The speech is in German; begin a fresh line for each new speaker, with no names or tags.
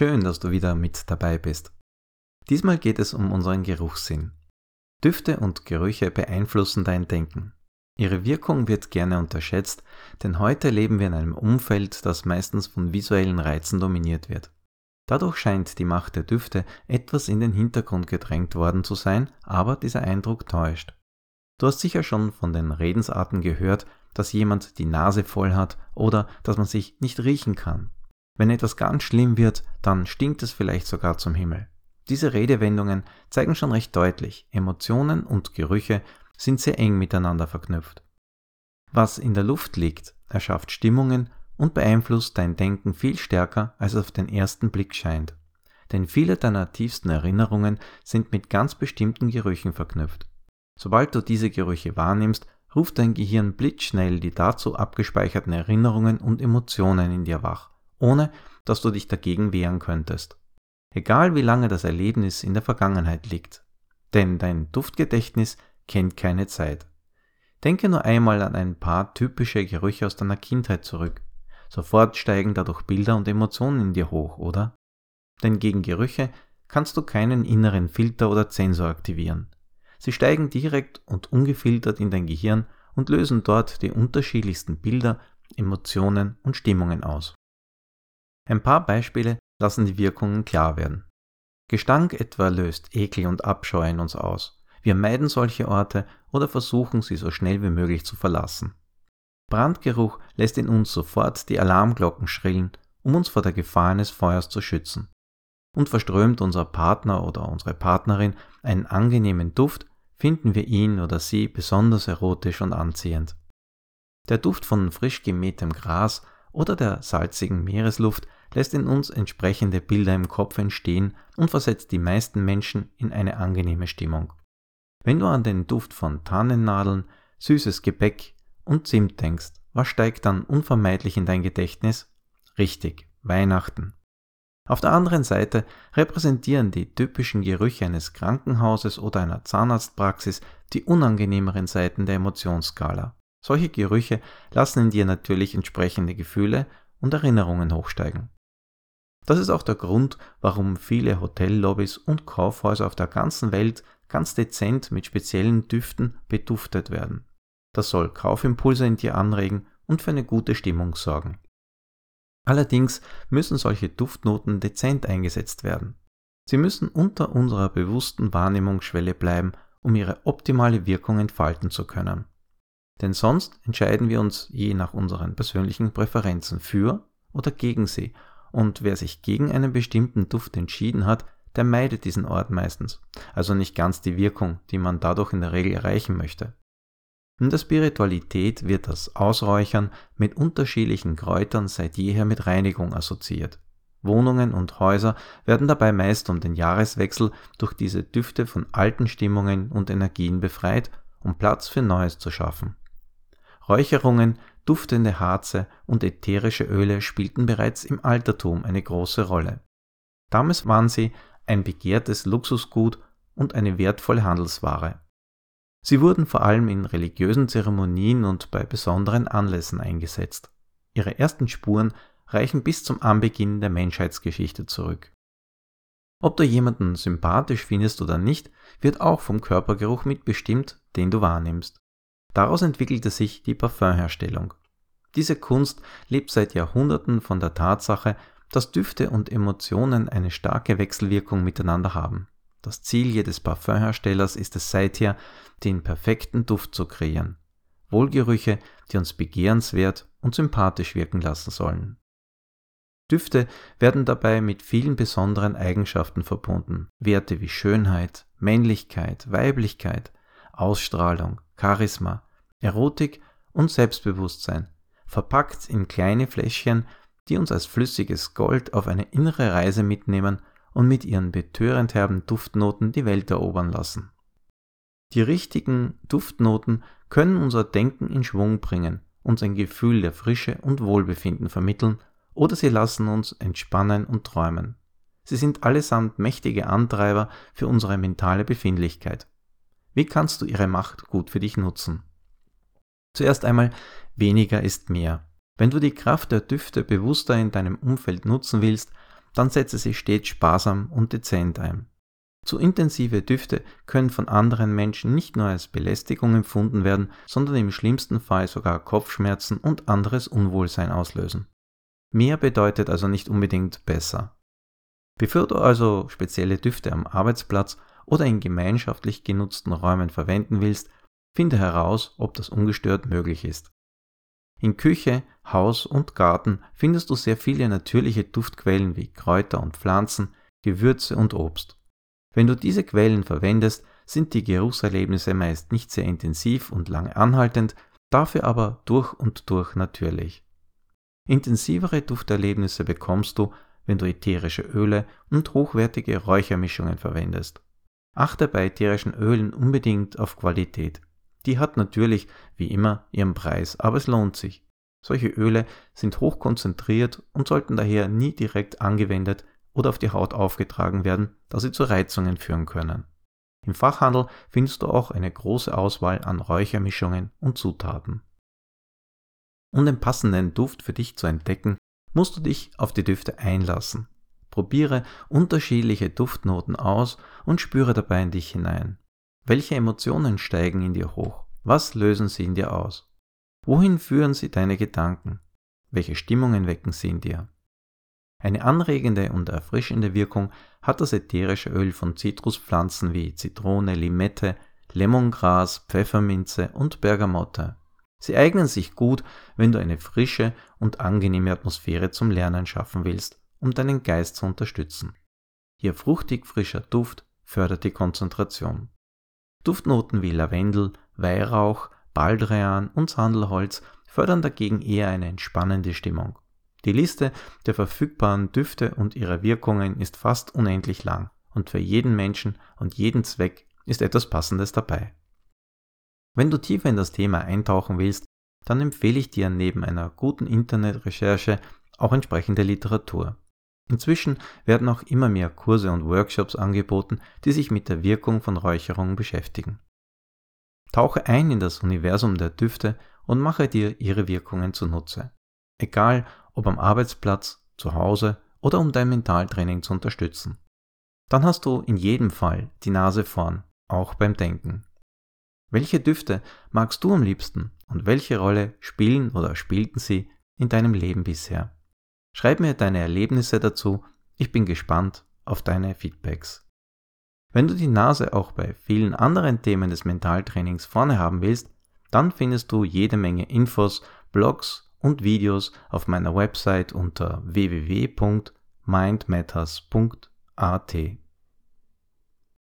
Schön, dass du wieder mit dabei bist. Diesmal geht es um unseren Geruchssinn. Düfte und Gerüche beeinflussen dein Denken. Ihre Wirkung wird gerne unterschätzt, denn heute leben wir in einem Umfeld, das meistens von visuellen Reizen dominiert wird. Dadurch scheint die Macht der Düfte etwas in den Hintergrund gedrängt worden zu sein, aber dieser Eindruck täuscht. Du hast sicher schon von den Redensarten gehört, dass jemand die Nase voll hat oder dass man sich nicht riechen kann. Wenn etwas ganz schlimm wird, dann stinkt es vielleicht sogar zum Himmel. Diese Redewendungen zeigen schon recht deutlich, Emotionen und Gerüche sind sehr eng miteinander verknüpft. Was in der Luft liegt, erschafft Stimmungen und beeinflusst dein Denken viel stärker, als es auf den ersten Blick scheint. Denn viele deiner tiefsten Erinnerungen sind mit ganz bestimmten Gerüchen verknüpft. Sobald du diese Gerüche wahrnimmst, ruft dein Gehirn blitzschnell die dazu abgespeicherten Erinnerungen und Emotionen in dir wach, ohne dass du dich dagegen wehren könntest. Egal wie lange das Erlebnis in der Vergangenheit liegt. Denn dein Duftgedächtnis kennt keine Zeit. Denke nur einmal an ein paar typische Gerüche aus deiner Kindheit zurück. Sofort steigen dadurch Bilder und Emotionen in dir hoch, oder? Denn gegen Gerüche kannst du keinen inneren Filter oder Zensor aktivieren. Sie steigen direkt und ungefiltert in dein Gehirn und lösen dort die unterschiedlichsten Bilder, Emotionen und Stimmungen aus. Ein paar Beispiele lassen die Wirkungen klar werden. Gestank etwa löst Ekel und Abscheu in uns aus. Wir meiden solche Orte oder versuchen sie so schnell wie möglich zu verlassen. Brandgeruch lässt in uns sofort die Alarmglocken schrillen, um uns vor der Gefahr eines Feuers zu schützen. Und verströmt unser Partner oder unsere Partnerin einen angenehmen Duft, finden wir ihn oder sie besonders erotisch und anziehend. Der Duft von frisch gemähtem Gras oder der salzigen Meeresluft lässt in uns entsprechende Bilder im Kopf entstehen und versetzt die meisten Menschen in eine angenehme Stimmung. Wenn du an den Duft von Tannennadeln, süßes Gebäck und Zimt denkst, was steigt dann unvermeidlich in dein Gedächtnis? Richtig, Weihnachten. Auf der anderen Seite repräsentieren die typischen Gerüche eines Krankenhauses oder einer Zahnarztpraxis die unangenehmeren Seiten der Emotionsskala. Solche Gerüche lassen in dir natürlich entsprechende Gefühle und Erinnerungen hochsteigen. Das ist auch der Grund, warum viele Hotellobbys und Kaufhäuser auf der ganzen Welt ganz dezent mit speziellen Düften beduftet werden. Das soll Kaufimpulse in dir anregen und für eine gute Stimmung sorgen. Allerdings müssen solche Duftnoten dezent eingesetzt werden. Sie müssen unter unserer bewussten Wahrnehmungsschwelle bleiben, um ihre optimale Wirkung entfalten zu können. Denn sonst entscheiden wir uns je nach unseren persönlichen Präferenzen für oder gegen sie, und wer sich gegen einen bestimmten Duft entschieden hat, der meidet diesen Ort meistens, also nicht ganz die Wirkung, die man dadurch in der Regel erreichen möchte. In der Spiritualität wird das Ausräuchern mit unterschiedlichen Kräutern seit jeher mit Reinigung assoziiert. Wohnungen und Häuser werden dabei meist um den Jahreswechsel durch diese Düfte von alten Stimmungen und Energien befreit, um Platz für Neues zu schaffen. Räucherungen, duftende Harze und ätherische Öle spielten bereits im Altertum eine große Rolle. Damals waren sie ein begehrtes Luxusgut und eine wertvolle Handelsware. Sie wurden vor allem in religiösen Zeremonien und bei besonderen Anlässen eingesetzt. Ihre ersten Spuren reichen bis zum Anbeginn der Menschheitsgeschichte zurück. Ob du jemanden sympathisch findest oder nicht, wird auch vom Körpergeruch mitbestimmt, den du wahrnimmst. Daraus entwickelte sich die Parfümherstellung. Diese Kunst lebt seit Jahrhunderten von der Tatsache, dass Düfte und Emotionen eine starke Wechselwirkung miteinander haben. Das Ziel jedes Parfümherstellers ist es seither, den perfekten Duft zu kreieren. Wohlgerüche, die uns begehrenswert und sympathisch wirken lassen sollen. Düfte werden dabei mit vielen besonderen Eigenschaften verbunden. Werte wie Schönheit, Männlichkeit, Weiblichkeit, Ausstrahlung, Charisma, Erotik und Selbstbewusstsein, verpackt in kleine Fläschchen die uns als flüssiges Gold auf eine innere Reise mitnehmen und mit ihren betörend herben Duftnoten die Welt erobern lassen. Die richtigen Duftnoten können unser Denken in Schwung bringen, uns ein Gefühl der Frische und Wohlbefinden vermitteln oder sie lassen uns entspannen und träumen. Sie sind allesamt mächtige Antreiber für unsere mentale Befindlichkeit. Wie kannst du ihre Macht gut für dich nutzen? Zuerst einmal, weniger ist mehr. Wenn du die Kraft der Düfte bewusster in deinem Umfeld nutzen willst, dann setze sie stets sparsam und dezent ein. Zu intensive Düfte können von anderen Menschen nicht nur als Belästigung empfunden werden, sondern im schlimmsten Fall sogar Kopfschmerzen und anderes Unwohlsein auslösen. Mehr bedeutet also nicht unbedingt besser. Bevor du also spezielle Düfte am Arbeitsplatz oder in gemeinschaftlich genutzten Räumen verwenden willst, finde heraus, ob das ungestört möglich ist. In Küche, Haus und Garten findest du sehr viele natürliche Duftquellen wie Kräuter und Pflanzen, Gewürze und Obst. Wenn du diese Quellen verwendest, sind die Geruchserlebnisse meist nicht sehr intensiv und lange anhaltend, dafür aber durch und durch natürlich. Intensivere Dufterlebnisse bekommst du, wenn du ätherische Öle und hochwertige Räuchermischungen verwendest. Achte bei ätherischen Ölen unbedingt auf Qualität. Die hat natürlich, wie immer, ihren Preis, aber es lohnt sich. Solche Öle sind hochkonzentriert und sollten daher nie direkt angewendet oder auf die Haut aufgetragen werden, da sie zu Reizungen führen können. Im Fachhandel findest du auch eine große Auswahl an Räuchermischungen und Zutaten. Um den passenden Duft für dich zu entdecken, musst du dich auf die Düfte einlassen. Probiere unterschiedliche Duftnoten aus und spüre dabei in dich hinein. Welche Emotionen steigen in dir hoch? Was lösen sie in dir aus? Wohin führen sie deine Gedanken? Welche Stimmungen wecken sie in dir? Eine anregende und erfrischende Wirkung hat das ätherische Öl von Zitruspflanzen wie Zitrone, Limette, Lemongras, Pfefferminze und Bergamotte. Sie eignen sich gut, wenn du eine frische und angenehme Atmosphäre zum Lernen schaffen willst, um deinen Geist zu unterstützen. Ihr fruchtig frischer Duft fördert die Konzentration. Duftnoten wie Lavendel, Weihrauch, Baldrian und Sandelholz fördern dagegen eher eine entspannende Stimmung. Die Liste der verfügbaren Düfte und ihrer Wirkungen ist fast unendlich lang und für jeden Menschen und jeden Zweck ist etwas Passendes dabei. Wenn du tiefer in das Thema eintauchen willst, dann empfehle ich dir neben einer guten Internetrecherche auch entsprechende Literatur. Inzwischen werden auch immer mehr Kurse und Workshops angeboten, die sich mit der Wirkung von Räucherungen beschäftigen. Tauche ein in das Universum der Düfte und mache dir ihre Wirkungen zunutze. Egal, ob am Arbeitsplatz, zu Hause oder um dein Mentaltraining zu unterstützen. Dann hast du in jedem Fall die Nase vorn, auch beim Denken. Welche Düfte magst du am liebsten und welche Rolle spielen oder spielten sie in deinem Leben bisher? Schreib mir deine Erlebnisse dazu, ich bin gespannt auf deine Feedbacks. Wenn du die Nase auch bei vielen anderen Themen des Mentaltrainings vorne haben willst, dann findest du jede Menge Infos, Blogs und Videos auf meiner Website unter www.mindmatters.at.